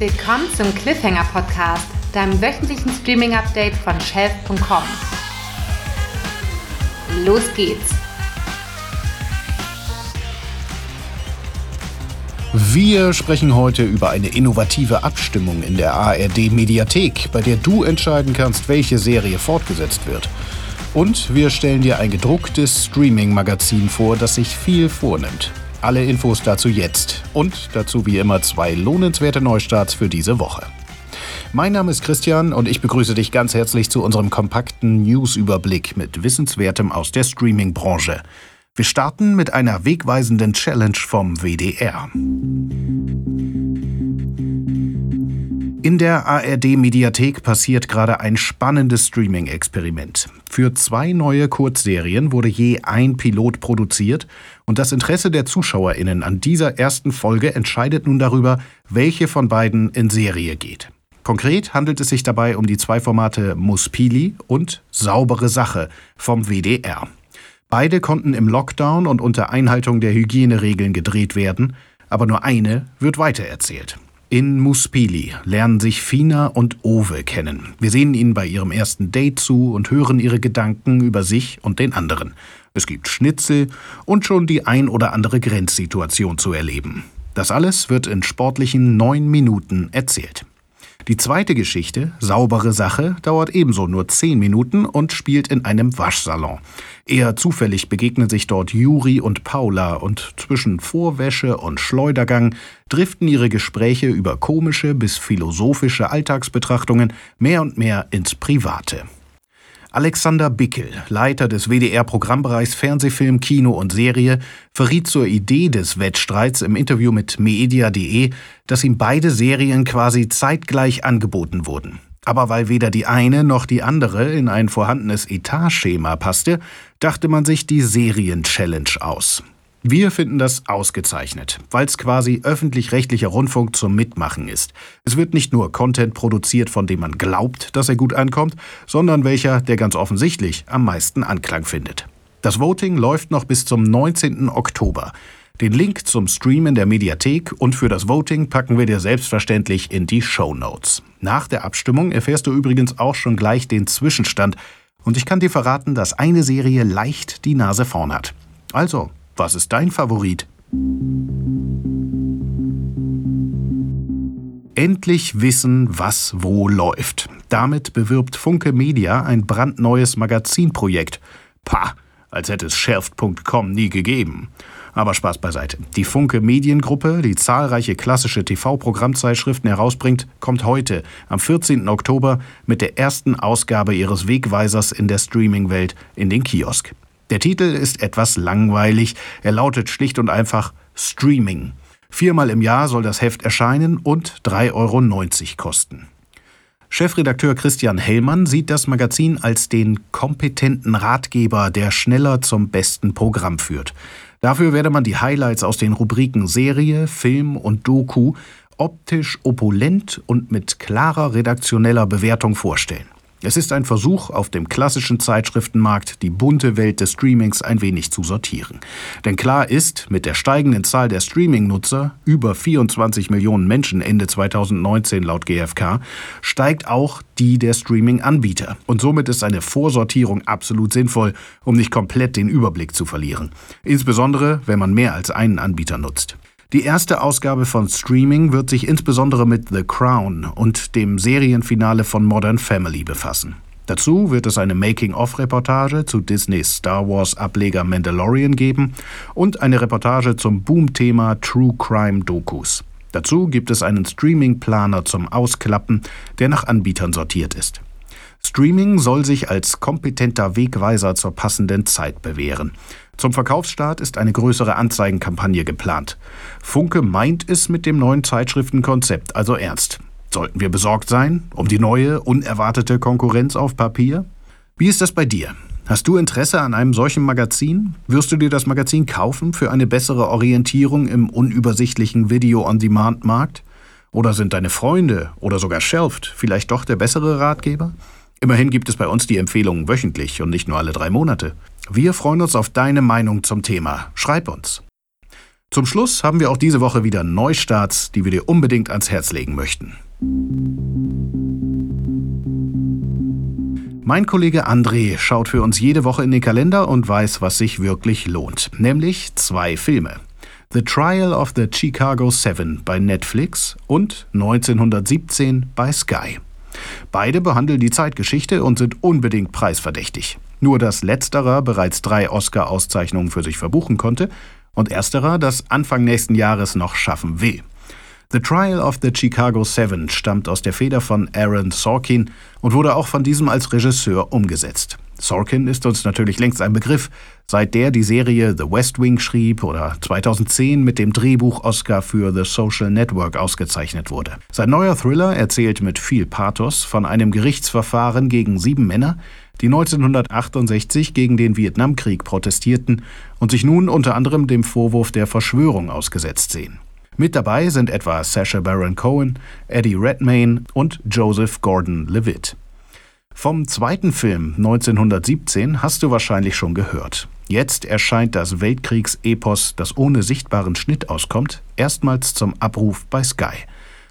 Willkommen zum Cliffhanger Podcast, deinem wöchentlichen Streaming-Update von Shelf.com. Los geht's! Wir sprechen heute über eine innovative Abstimmung in der ARD Mediathek, bei der du entscheiden kannst, welche Serie fortgesetzt wird. Und wir stellen dir ein gedrucktes Streaming-Magazin vor, das sich viel vornimmt. Alle Infos dazu jetzt und dazu wie immer zwei lohnenswerte Neustarts für diese Woche. Mein Name ist Christian und ich begrüße dich ganz herzlich zu unserem kompakten News-Überblick mit Wissenswertem aus der Streaming-Branche. Wir starten mit einer wegweisenden Challenge vom WDR. In der ARD-Mediathek passiert gerade ein spannendes Streaming-Experiment. Für zwei neue Kurzserien wurde je ein Pilot produziert und das Interesse der ZuschauerInnen an dieser ersten Folge entscheidet nun darüber, welche von beiden in Serie geht. Konkret handelt es sich dabei um die zwei Formate Muspili und Saubere Sache vom WDR. Beide konnten im Lockdown und unter Einhaltung der Hygieneregeln gedreht werden, aber nur eine wird weitererzählt. In Muspili lernen sich Fina und Owe kennen. Wir sehen ihnen bei ihrem ersten Date zu und hören ihre Gedanken über sich und den anderen. Es gibt Schnitzel und schon die ein oder andere Grenzsituation zu erleben. Das alles wird in sportlichen neun Minuten erzählt. Die zweite Geschichte, Saubere Sache, dauert ebenso nur zehn Minuten und spielt in einem Waschsalon. Eher zufällig begegnen sich dort Juri und Paula und zwischen Vorwäsche und Schleudergang driften ihre Gespräche über komische bis philosophische Alltagsbetrachtungen mehr und mehr ins Private. Alexander Bickel, Leiter des WDR-Programmbereichs Fernsehfilm, Kino und Serie, verriet zur Idee des Wettstreits im Interview mit media.de, dass ihm beide Serien quasi zeitgleich angeboten wurden. Aber weil weder die eine noch die andere in ein vorhandenes Etatschema passte, dachte man sich die Serien-Challenge aus. Wir finden das ausgezeichnet, weil es quasi öffentlich-rechtlicher Rundfunk zum Mitmachen ist. Es wird nicht nur Content produziert, von dem man glaubt, dass er gut ankommt, sondern welcher, der ganz offensichtlich am meisten Anklang findet. Das Voting läuft noch bis zum 19. Oktober. Den Link zum Stream in der Mediathek und für das Voting packen wir dir selbstverständlich in die Show Notes. Nach der Abstimmung erfährst du übrigens auch schon gleich den Zwischenstand und ich kann dir verraten, dass eine Serie leicht die Nase vorn hat. Also, was ist dein Favorit? Endlich wissen, was wo läuft. Damit bewirbt Funke Media ein brandneues Magazinprojekt. Pah, als hätte es Shelft.com nie gegeben. Aber Spaß beiseite. Die Funke Mediengruppe, die zahlreiche klassische TV-Programmzeitschriften herausbringt, kommt heute, am 14. Oktober, mit der ersten Ausgabe ihres Wegweisers in der Streaming-Welt in den Kiosk. Der Titel ist etwas langweilig. Er lautet schlicht und einfach Streaming. Viermal im Jahr soll das Heft erscheinen und 3,90 Euro kosten. Chefredakteur Christian Hellmann sieht das Magazin als den kompetenten Ratgeber, der schneller zum besten Programm führt. Dafür werde man die Highlights aus den Rubriken Serie, Film und Doku optisch opulent und mit klarer redaktioneller Bewertung vorstellen. Es ist ein Versuch, auf dem klassischen Zeitschriftenmarkt die bunte Welt des Streamings ein wenig zu sortieren. Denn klar ist, mit der steigenden Zahl der Streaming-Nutzer, über 24 Millionen Menschen Ende 2019 laut GfK, steigt auch die der Streaming-Anbieter. Und somit ist eine Vorsortierung absolut sinnvoll, um nicht komplett den Überblick zu verlieren. Insbesondere, wenn man mehr als einen Anbieter nutzt. Die erste Ausgabe von Streaming wird sich insbesondere mit The Crown und dem Serienfinale von Modern Family befassen. Dazu wird es eine Making-of-Reportage zu Disneys Star Wars-Ableger Mandalorian geben und eine Reportage zum Boom-Thema True Crime-Dokus. Dazu gibt es einen Streaming-Planer zum Ausklappen, der nach Anbietern sortiert ist. Streaming soll sich als kompetenter Wegweiser zur passenden Zeit bewähren. Zum Verkaufsstart ist eine größere Anzeigenkampagne geplant. Funke meint es mit dem neuen Zeitschriftenkonzept also ernst. Sollten wir besorgt sein um die neue, unerwartete Konkurrenz auf Papier? Wie ist das bei dir? Hast du Interesse an einem solchen Magazin? Wirst du dir das Magazin kaufen für eine bessere Orientierung im unübersichtlichen Video-on-Demand-Markt? Oder sind deine Freunde oder sogar Shelft vielleicht doch der bessere Ratgeber? Immerhin gibt es bei uns die Empfehlungen wöchentlich und nicht nur alle drei Monate. Wir freuen uns auf deine Meinung zum Thema. Schreib uns. Zum Schluss haben wir auch diese Woche wieder Neustarts, die wir dir unbedingt ans Herz legen möchten. Mein Kollege André schaut für uns jede Woche in den Kalender und weiß, was sich wirklich lohnt. Nämlich zwei Filme. The Trial of the Chicago Seven bei Netflix und 1917 bei Sky. Beide behandeln die Zeitgeschichte und sind unbedingt preisverdächtig. Nur dass letzterer bereits drei Oscar-Auszeichnungen für sich verbuchen konnte und ersterer das Anfang nächsten Jahres noch schaffen will. The Trial of the Chicago Seven stammt aus der Feder von Aaron Sorkin und wurde auch von diesem als Regisseur umgesetzt. Sorkin ist uns natürlich längst ein Begriff, seit der die Serie The West Wing schrieb oder 2010 mit dem Drehbuch Oscar für The Social Network ausgezeichnet wurde. Sein neuer Thriller erzählt mit viel Pathos von einem Gerichtsverfahren gegen sieben Männer, die 1968 gegen den Vietnamkrieg protestierten und sich nun unter anderem dem Vorwurf der Verschwörung ausgesetzt sehen. Mit dabei sind etwa Sacha Baron Cohen, Eddie Redmayne und Joseph Gordon-Levitt. Vom zweiten Film 1917 hast du wahrscheinlich schon gehört. Jetzt erscheint das Weltkriegsepos, das ohne sichtbaren Schnitt auskommt, erstmals zum Abruf bei Sky.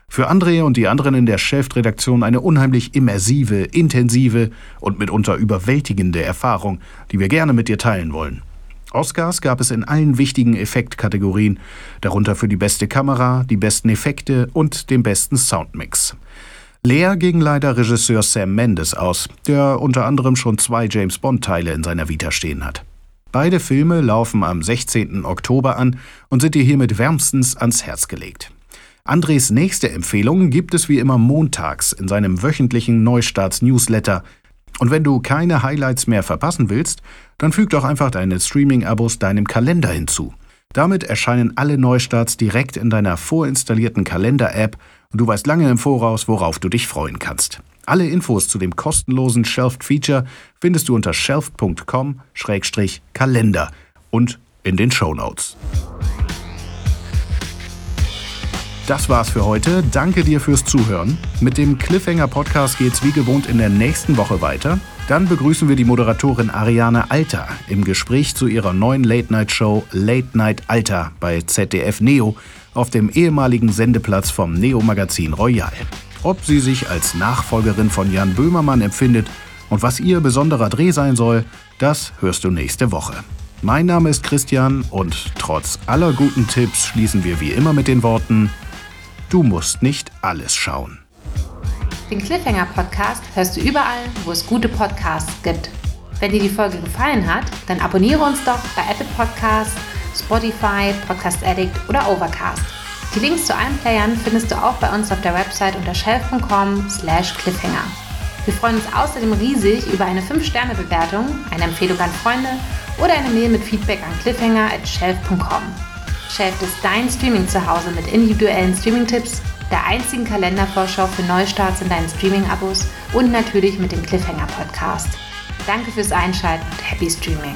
Für André und die anderen in der Chefredaktion eine unheimlich immersive, intensive und mitunter überwältigende Erfahrung, die wir gerne mit dir teilen wollen. Oscars gab es in allen wichtigen Effektkategorien, darunter für die beste Kamera, die besten Effekte und den besten Soundmix. Leer ging leider Regisseur Sam Mendes aus, der unter anderem schon zwei James Bond-Teile in seiner Vita stehen hat. Beide Filme laufen am 16. Oktober an und sind dir hiermit wärmstens ans Herz gelegt. Andres nächste Empfehlung gibt es wie immer montags in seinem wöchentlichen Neustarts-Newsletter, und wenn du keine Highlights mehr verpassen willst, dann füg doch einfach deine Streaming-Abos deinem Kalender hinzu. Damit erscheinen alle Neustarts direkt in deiner vorinstallierten Kalender-App und du weißt lange im Voraus, worauf du dich freuen kannst. Alle Infos zu dem kostenlosen Shelfed Feature findest du unter shelfed.com-kalender und in den Show Notes. Das war's für heute. Danke dir fürs Zuhören. Mit dem Cliffhanger Podcast geht's wie gewohnt in der nächsten Woche weiter. Dann begrüßen wir die Moderatorin Ariane Alter im Gespräch zu ihrer neuen Late-Night-Show Late Night Alter bei ZDF Neo auf dem ehemaligen Sendeplatz vom Neo-Magazin Royal. Ob sie sich als Nachfolgerin von Jan Böhmermann empfindet und was ihr besonderer Dreh sein soll, das hörst du nächste Woche. Mein Name ist Christian und trotz aller guten Tipps schließen wir wie immer mit den Worten Du musst nicht alles schauen. Den Cliffhanger Podcast hörst du überall, wo es gute Podcasts gibt. Wenn dir die Folge gefallen hat, dann abonniere uns doch bei Apple Podcasts, Spotify, Podcast Addict oder Overcast. Die Links zu allen Playern findest du auch bei uns auf der Website unter shelf.com/cliffhanger. Wir freuen uns außerdem riesig über eine 5-Sterne-Bewertung, eine Empfehlung an Freunde oder eine Mail mit Feedback an cliffhanger@shelf.com. Shelf ist dein Streaming-Zuhause mit individuellen Streaming-Tipps, der einzigen Kalendervorschau für Neustarts in deinen Streaming-Abos und natürlich mit dem Cliffhanger-Podcast. Danke fürs Einschalten und happy Streaming!